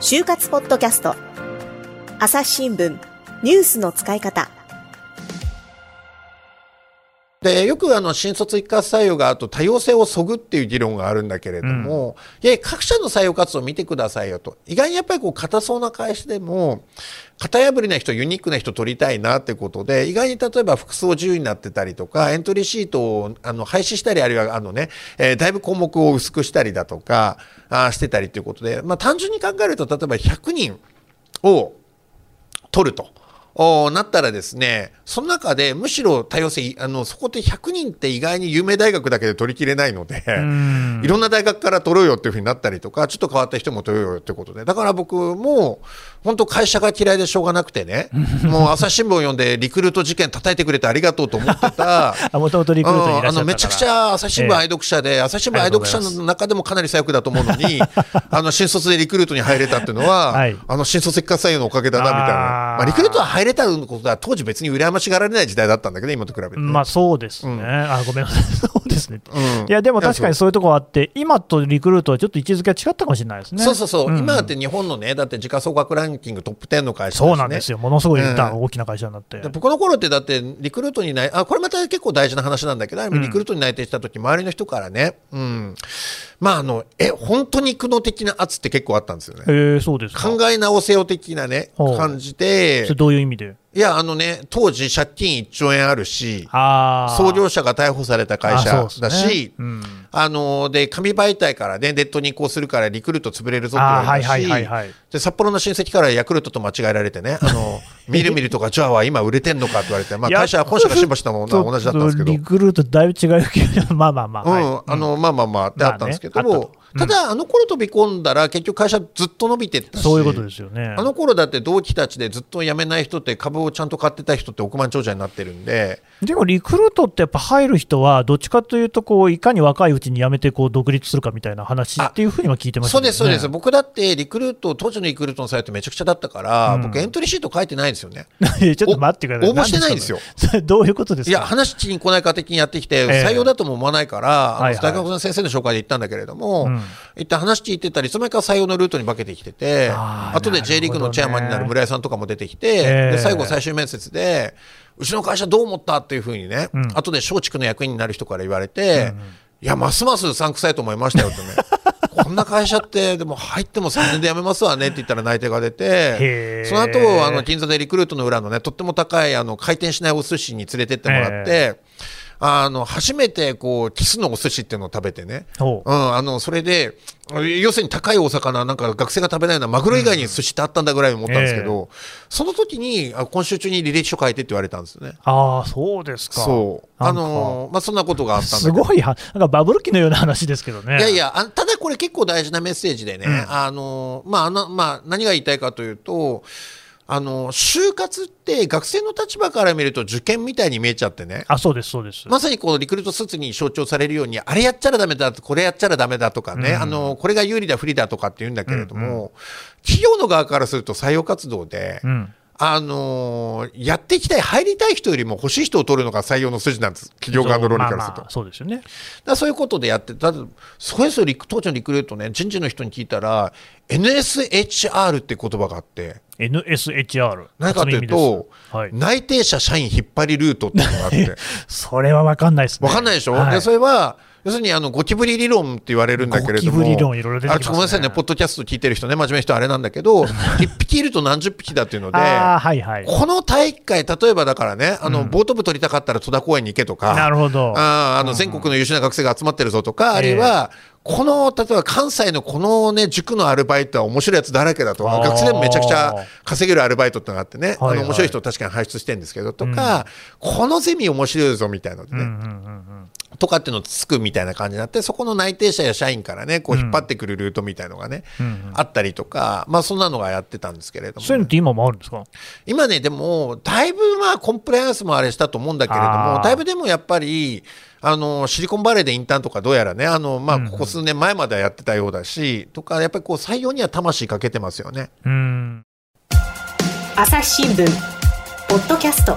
就活ポッドキャスト。朝日新聞ニュースの使い方。でよくあの新卒一括採用があと多様性をそぐっていう議論があるんだけれども、いや各社の採用活動を見てくださいよと意外にやっぱりこう硬そうな会社でも型破りな人ユニークな人取りたいなってことで意外に例えば服装自由になってたりとかエントリーシートをあの廃止したりあるいはあのね、えーだいぶ項目を薄くしたりだとかあーしてたりということで、まあ、単純に考えると例えば100人を取ると。おなったらですね、その中でむしろ多様性、あの、そこって100人って意外に有名大学だけで取りきれないので、いろんな大学から取ろうよっていうふうになったりとか、ちょっと変わった人も取ろうよってことで、だから僕も、本当会社が嫌いでしょうがなくてね、もう朝日新聞を読んでリクルート事件叩いてくれてありがとうと思ってた、あ、もともとリクルートにいらっしゃったから。あのめちゃくちゃ朝日新聞愛読者で、朝日新聞愛読者の中でもかなり最悪だと思うのに、あの新卒でリクルートに入れたっていうのは、はい。あの新卒一括採用のおかげだなみたいな、まあ、リクルートは入れたことは当時別に羨ましがられない時代だったんだけど、今と比べてね、まあそうですね、あごめんなさい、そうですね、うん。いやでも確かにそういうところあって、今とリクルートはちょっと位置づけが違ったかもしれないですね。そうそうそう、ん。今だって日本のね、だって時価総額ランキングトップ10の会社ね、そうなんですよ、ものすごいうん。大きな会社になって。で僕の頃ってだってリクルートにないあこれまた結構大事な話なんだけど、リクルートに内定した時周りの人からね、うん、まああのえ本当に苦悩的な圧って結構あったんですよね。えー、そうですか。考え直せよ的なね感じそでれどういう意味でいやあのね当時借金1兆円あるし創業者が逮捕された会あ社そうですね。だし、うん。あので紙媒体からねネットに移行するからリクルート潰れるぞって言われたし、はいはいで札幌の親戚からヤクルトと間違えられてねあの みるみるとかジョアは今売れてんのかって言われて、まあ、会社本社が新橋のものは同じだったんですけど。リ。クルートだいぶ違うけど、まあまあまあ。はいうん、あのまあまあまあってあったんですけど、まあねただあの頃飛び込んだら結局会社ずっと伸びてったし。そういうことですよね。あの頃だって同期たちでずっと辞めない人って株をちゃんと買ってた人って億万長者になってるんで。でもリクルートってやっぱ入る人は、どっちかというとこう、いかに若いうちに辞めてこう独立するかみたいな話っていうふうには聞いてましたね。そうですそうです、僕だってリクルート当時のリクルートのサイトめちゃくちゃだったから、うん。僕エントリーシート書いてないんですよね。ちょっと待ってください。お応募してないんですよ。どういうことですか？いや話しに来ないか的にやってきて、ええ。採用だとも思わないから、大学の先生の紹介で行ったんだけれども、うん一旦話聞いてたらいつの間採用のルートに化けてきててあー後で J リーグのチェアマンになる村井さんとかも出てきて、ええ。で最後最終面接でうちの会社どう思ったっていうふうにね、うん。後で松竹の役員になる人から言われて、いやますますうさんくさいと思いましたよってね。こんな会社ってでも入っても3年で辞めますわねって言ったら内定が出てその後あの銀座でリクルートの裏のねとっても高いあの回転しないお寿司に連れてってもらって、あの初めてこうキスのお寿司っていうのを食べてね、ほう。うん、あのそれで要するに高いお魚なんか学生が食べないようなマグロ以外に寿司ってあったんだぐらい思ったんですけど、その時にあ今週中に履歴書書いてって言われたんですよね。あああ、そうですか。そう。あのまあそんなことがあったんだすごいは、なんかバブル期のような話ですけどね。いやいやあただこれ結構大事なメッセージでね、うん。あのまああのまあ、何が言いたいかというとあの就活って学生の立場から見ると受験みたいに見えちゃってねあ、そうです、そうです。まさにこのリクルートスーツに象徴されるようにあれやっちゃらダメだこれやっちゃらダメだとかね、うんあのこれが有利だ不利だとかって言うんだけれども、企業の側からすると採用活動で、うん。あのーやっていきたい入りたい人よりも欲しい人を取るのが採用の筋なんです企業側の論理からすると。まあまあそうですよね。そういうことでやってただそれぞれ当時のリクルートね人事の人に聞いたら NSHR って言葉があって NSHR。何かというと、はい。内定者社員引っ張りルートっていうのがあって それは分かんないですね。わかんないでしょ、はいでそれは要するにあのゴキブリ理論って言われるんだけれども。ゴキブリ理論いろいろ出てきますね。あごめんなさいね。ポッドキャスト聞いてる人ね真面目な人あれなんだけど一匹いると何十匹だっていうのではいはい。この大会例えばだからねあの、ボート部取りたかったら戸田公園に行けとかなるほど。あーあの全国の優秀な学生が集まってるぞとか、あるいは、この例えば関西のこの、ね、塾のアルバイトは面白いやつだらけだと、学生でもめちゃくちゃ稼げるアルバイトってのがあってね、はいはい。あの面白い人を確かに輩出してるんですけど、とか、このゼミ面白いぞみたいなのでね、うんうんうんうん。とかっていうのつくみたいな感じになって、そこの内定者や社員からね、こう引っ張ってくるルートみたいのがね、うんあったりとか、まあそんなのがやってたんですけれどもね、そういうのって今もあるんですか？今ね、でも、だいぶまあコンプライアンスもあれしたと思うんだけれども、だいぶでもやっぱり、あのシリコンバレーでインターンとかどうやらね、あのまあ、ここ数年前まではやってたようだし、とか、やっぱりこう採用には魂かけてますよね。うん。朝日新聞ポッドキャスト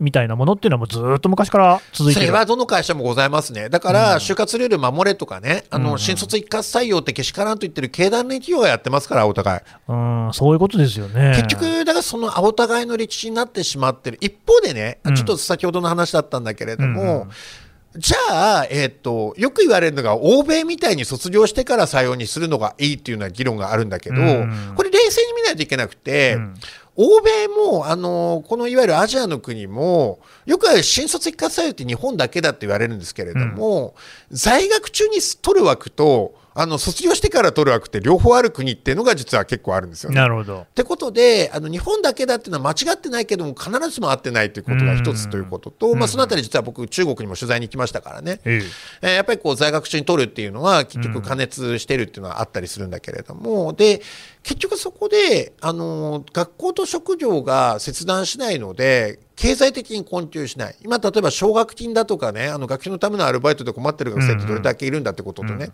みたいなものっていうのはもうずっと昔から続いてるそれはどの会社もございますね。だから、就活ルール守れとかね、あの、新卒一括採用ってけしからんと言ってる経団連企業がやってますから、お互い。うん、そういうことですよね。結局、だからそのお互いの歴史になってしまってる。一方でね、うんちょっと先ほどの話だったんだけれども、うんうんじゃあ、えっ、と、よく言われるのが、欧米みたいに卒業してから採用にするのがいいっていうような議論があるんだけど、うんこれ冷静に見ないといけなくて、うん欧米も、あの、このいわゆるアジアの国も、よく新卒一括採用って日本だけだって言われるんですけれども、在学中に取る枠と、あの、卒業してから取る枠って両方ある国っていうのが実は結構あるんですよね。なるほど。ってことで、あの日本だけだっていうのは間違ってないけども、必ずしも合ってないということが一つということと、まあ、そのあたり、実は僕、中国にも取材に行きましたからね、えええーやっぱりこう在学中に取るっていうのは、結局、加熱してるっていうのはあったりするんだけれども、で結局そこで、あの学校と職業が切断しないので、経済的に困窮しない、今、例えば奨学金だとかね、あの学費のためのアルバイトで困ってる学生ってどれだけいるんだってこととね、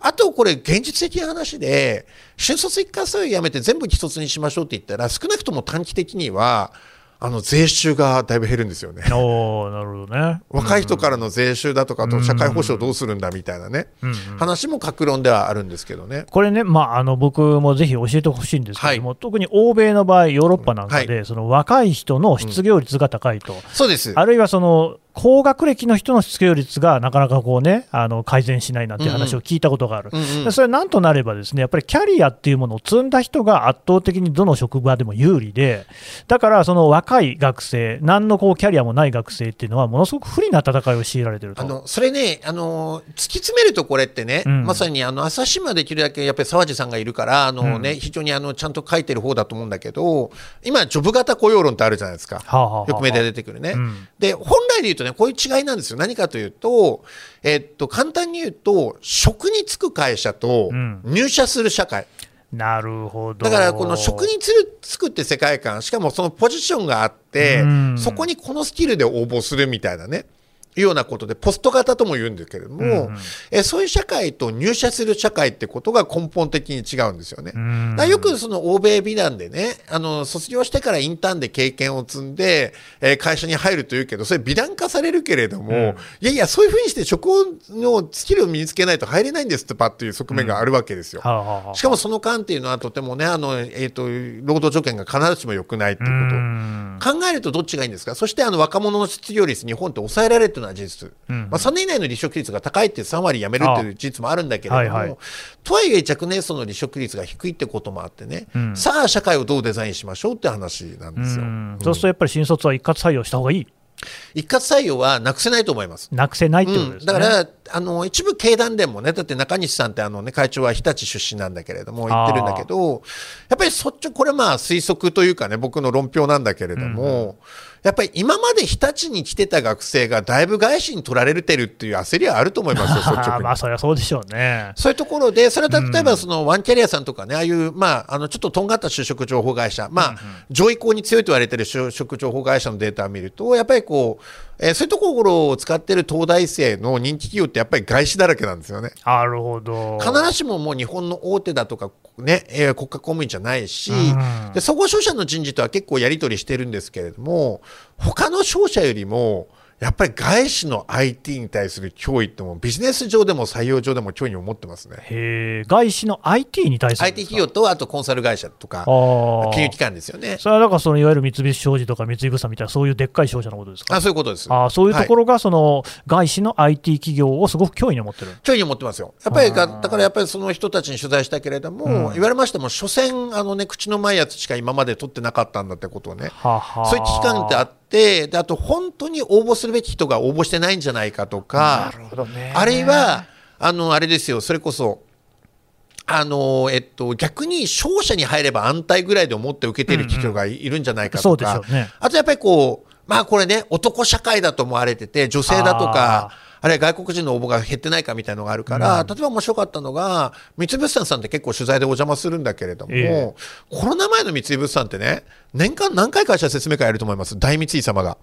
あとこれ、現実的な話で、新卒一括採用やめて全部既卒にしましょうって言ったら、少なくとも短期的には、あの税収がだいぶ減るんですよね。おーなるほどね。若い人からの税収だとかあと社会保障どうするんだみたいなね、うんうん。話も格論ではあるんですけどね。これね、まあ、あの僕もぜひ教えてほしいんですけども、特に欧米の場合、ヨーロッパなんかで、その若い人の失業率が高いと、そうです。あるいはその高学歴の人の失業率がなかなかこう、ね、あの改善しないなんていう話を聞いたことがある、うんうん。でそれなんとなれば、ですねやっぱりキャリアっていうものを積んだ人が圧倒的にどの職場でも有利で、だからその若い学生、何のこうキャリアもない学生っていうのは、ものすごく不利な戦いを強いられてると。あのそれね、あの突き詰めるとこれってね、うん。まさにあの朝日新聞はできるだけやっぱり沢地さんがいるから、あのね非常にあのちゃんと書いてる方だと思うんだけど、今、ジョブ型雇用論ってあるじゃないですか、はあはあはあよくメディアで出てくるね。うん。で本来で言うとね、こういう違いなんですよ、何かというと、えっと、簡単に言うと、職に就く会社とうん入社する社会。なるほどだからこの職につるつくって世界観、しかもそのポジションがあってうん、そこにこのスキルで応募するみたいなね。いうようなことで、ポスト型とも言うんですけれども、うんうんえそういう社会と入社する社会ってことが根本的に違うんですよね。うんだよくその欧米美談でね、あの、卒業してからインターンで経験を積んで、えー会社に入るというけど、それ美談化されるけれども、いやいや、そういうふうにして職のスキルを身につけないと入れないんですってパっていう側面があるわけですよ。はあはあはあしかもその間っていうのはとてもね、あの、えっ、と、労働条件が必ずしも良くないっていうこと。うん考えるとどっちがいいんですか？そしてあの若者の失業率、日本って抑えられるというのは事実、うんまあ、3年以内の離職率が高いって3割辞めるっていう事実もあるんだけれども、はいはい。とはいえ若年層の離職率が低いってこともあってね、うん。さあ社会をどうデザインしましょうって話なんですよ。うん。そうするとやっぱり新卒は一括採用した方がいい、一括採用はなくせないと思います。なくせないってことですね。うん、だからあの一部経団連もねだって中西さんってあの、ね、会長は日立出身なんだけれども言ってるんだけどやっぱり率直これまあ推測というかね僕の論評なんだけれども、やっぱり今まで日立に来てた学生がだいぶ外資に取られてるっていう焦りはあると思いますよ 率直に。まあそりゃそうでしょうね。そういうところで、それは例えばそのワンキャリアさんとかね、ああいう、まあ、あの、ちょっととんがった就職情報会社、まあ、上位校に強いと言われてる就職情報会社のデータを見ると、やっぱりこう、えーそういうところを使ってる東大生の人気企業ってやっぱり外資だらけなんですよね。なるほど。必ずしももう日本の大手だとか、ね、えー国家公務員じゃないしうん、で、総合商社の人事とは結構やり取りしてるんですけれども、他の商社よりも、やっぱり外資の IT に対する脅威ってもうビジネス上でも採用上でも脅威に思ってますね。へえ外資の IT に対するん IT 企業とあとコンサル会社とか金融機関ですよね。それはだからそのいわゆる三菱商事とか三井物産みたいなそういうでっかい商社のことですか？あそういうことです。あーそういうところがその外資の IT 企業をすごく脅威に思ってる。脅威に思ってますよ。やっぱりがだからやっぱりその人たちに取材したけれども、言われましても所詮あのね口の前やつしか今まで取ってなかったんだってことをね。ははそういう危機感ってあって、であと本当に応募するべき人が応募してないんじゃないかとか、なるほどね。あるいは、あの、あれですよ、それこそ、あの、えっと、逆に商社に入れば安泰ぐらいで思って受けてる企業がいるんじゃないかとか、でしょうね。あとやっぱりこう、まあこれね、男社会だと思われてて、女性だとか、あるいは外国人の応募が減ってないかみたいなのがあるから、例えば面白かったのが三井物産さんって結構取材でお邪魔するんだけれども、えコロナ前の三井物産ってね年間何回会社説明会やると思います？大三井様が。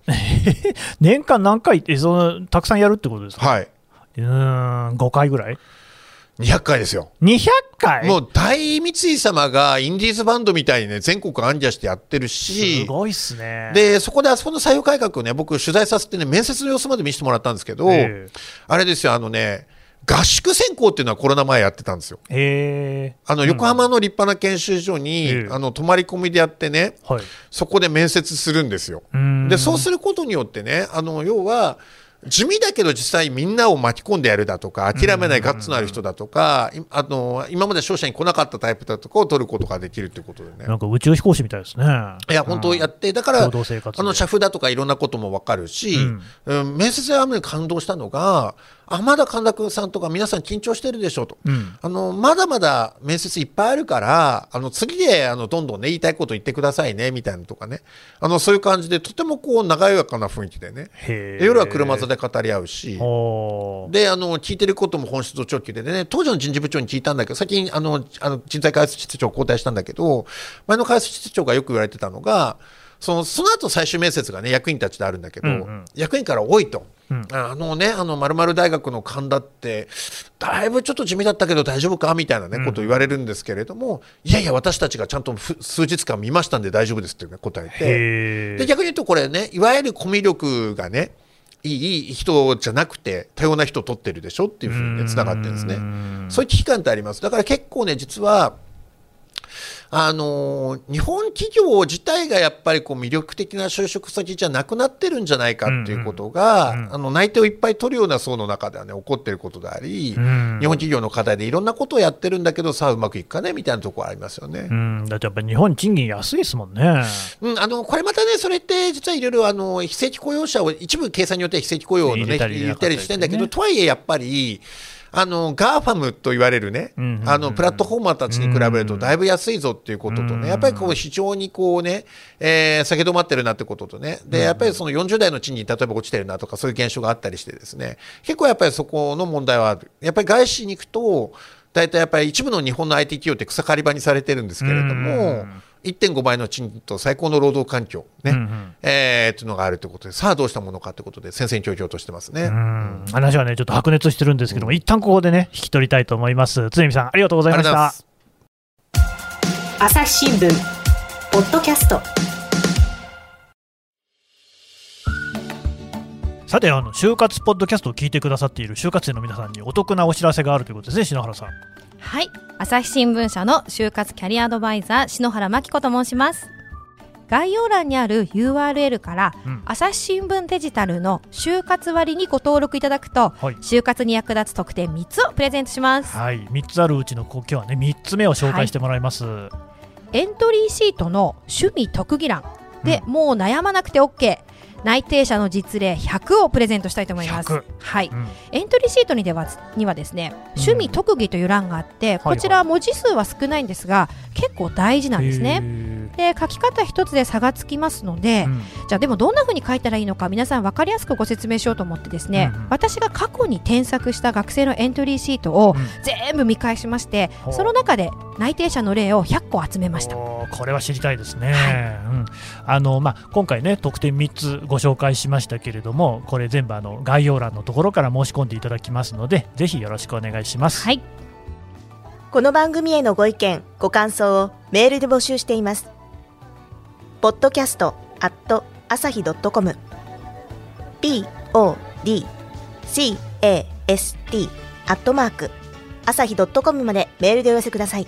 年間何回えその、たくさんやるってことですか、はい。うーん、5回ぐらい？200回ですよ。200回？もう大三井様がインディーズバンドみたいにね全国アンジャしてやってるすしごいっすね。でそこであそこの採用改革をね僕取材させてね面接の様子まで見せてもらったんですけど、ええあれですよあのね合宿選考っていうのはコロナ前やってたんですよ。あの横浜の立派な研修所に、ええあの泊まり込みでやってねはい。そこで面接するんですよ。んでそうすることによってねあの要は地味だけど実際みんなを巻き込んでやるだとか諦めないガッツのある人だとか、いあの今まで商社に来なかったタイプだとかを取ることができるということでね。なんか宇宙飛行士みたいですね。いや本当やって、だからあの社風だとかいろんなことも分かるし、うんうん面接であんまり感動したのがあまだ神田君さんとか皆さん緊張してるでしょうと、うん。あのまだまだ面接いっぱいあるからあの次であのどんどんね言いたいこと言ってくださいねみたいなのとかね。あのそういう感じでとてもこう長やかな雰囲気でね。夜は車座で語り合うし。であの聞いてることも本質と直球でね。当時の人事部長に聞いたんだけど最近あのあの人材開発室長交代したんだけど前の開発室長がよく言われてたのがそのその後最終面接がね役員たちであるんだけど、うんうん。役員から多いと。うん。あのね、あの〇〇大学の神田ってだいぶちょっと地味だったけど大丈夫か？みたいなね、ことを言われるんですけれどもいやいや私たちがちゃんとふ数日間見ましたんで大丈夫ですっていうね答えてで逆に言うとこれねいわゆるコミュ力がねいい人じゃなくて多様な人を取ってるでしょっていうふうにねつながってるんですね。うん。そういう危機感ってあります。だから結構ね実はあのー日本企業自体がやっぱりこう魅力的な就職先じゃなくなってるんじゃないかっていうことが、うんうん。あの内定をいっぱい取るような層の中ではね起こってることであり、うん。日本企業の課題でいろんなことをやってるんだけどさあうまくいくかねみたいなところありますよね。うん、だってやっぱり日本、賃金安いですもんね。うん、あのこれまたね、それって実はいろいろあの非正規雇用者を一部計算によっては非正規雇用の、ね、入れたりしてんだけど、ねとはいえやっぱり、あの GAFAM と言われるね、あのプラットフォーマーたちに比べるとだいぶ安いぞっていうこととうんね、やっぱりこう非常にこうね、えー、下げ止まってるなってこととね、でやっぱりその40代の賃金、例えば落ちてるなとか、そういう現象があったりしてですね、結構やっぱりそこの問題はある。やっぱり外資に行くと、大体やっぱり一部の日本の IT 企業って草刈り場にされてるんですけれどうもん、1.5倍の賃金と最高の労働環境、ねうんうんえー、っていうのがあるということで、さあどうしたものかということで、先生に強調してますね。うん話はね、ちょっと白熱してるんですけども、一旦ここでね、引き取りたいと思います。常見さん、ありがとうございました。朝日新聞ポッドキャストさて、あの就活ポッドキャストを聞いてくださっている就活生の皆さんにお得なお知らせがあるということですね、篠原さん。はい。朝日新聞社の就活キャリアアドバイザー篠原真紀子と申します。概要欄にある URL から、うん。朝日新聞デジタルの就活割にご登録いただくとはい。就活に役立つ特典3つをプレゼントします。はい、3つあるうちの今日はね3つ目を紹介してもらいます、エントリーシートの趣味特技欄で、もう悩まなくて OK 内定者の実例100をプレゼントしたいと思います。100はい。うん。エントリーシートにではにはですね趣味特技という欄があって、こちらは文字数は少ないんですが結構大事なんですね。ね。で書き方一つで差がつきますので、うん。じゃあでもどんな風に書いたらいいのか皆さん分かりやすくご説明しようと思ってですね、うんうん。私が過去に添削した学生のエントリーシートをうん。全部見返しまして、ほう。その中で内定者の例を100個集めました。これは知りたいですね、はい。うん。あのまあ、今回ね特典3つご紹介しましたけれどもこれ全部あの概要欄のところから申し込んでいただきますのでぜひよろしくお願いします、はい。この番組へのご意見ご感想をメールで募集しています。ポッドキャストアット朝日 .com podcast アットマーク朝日 .com までメールでお寄せください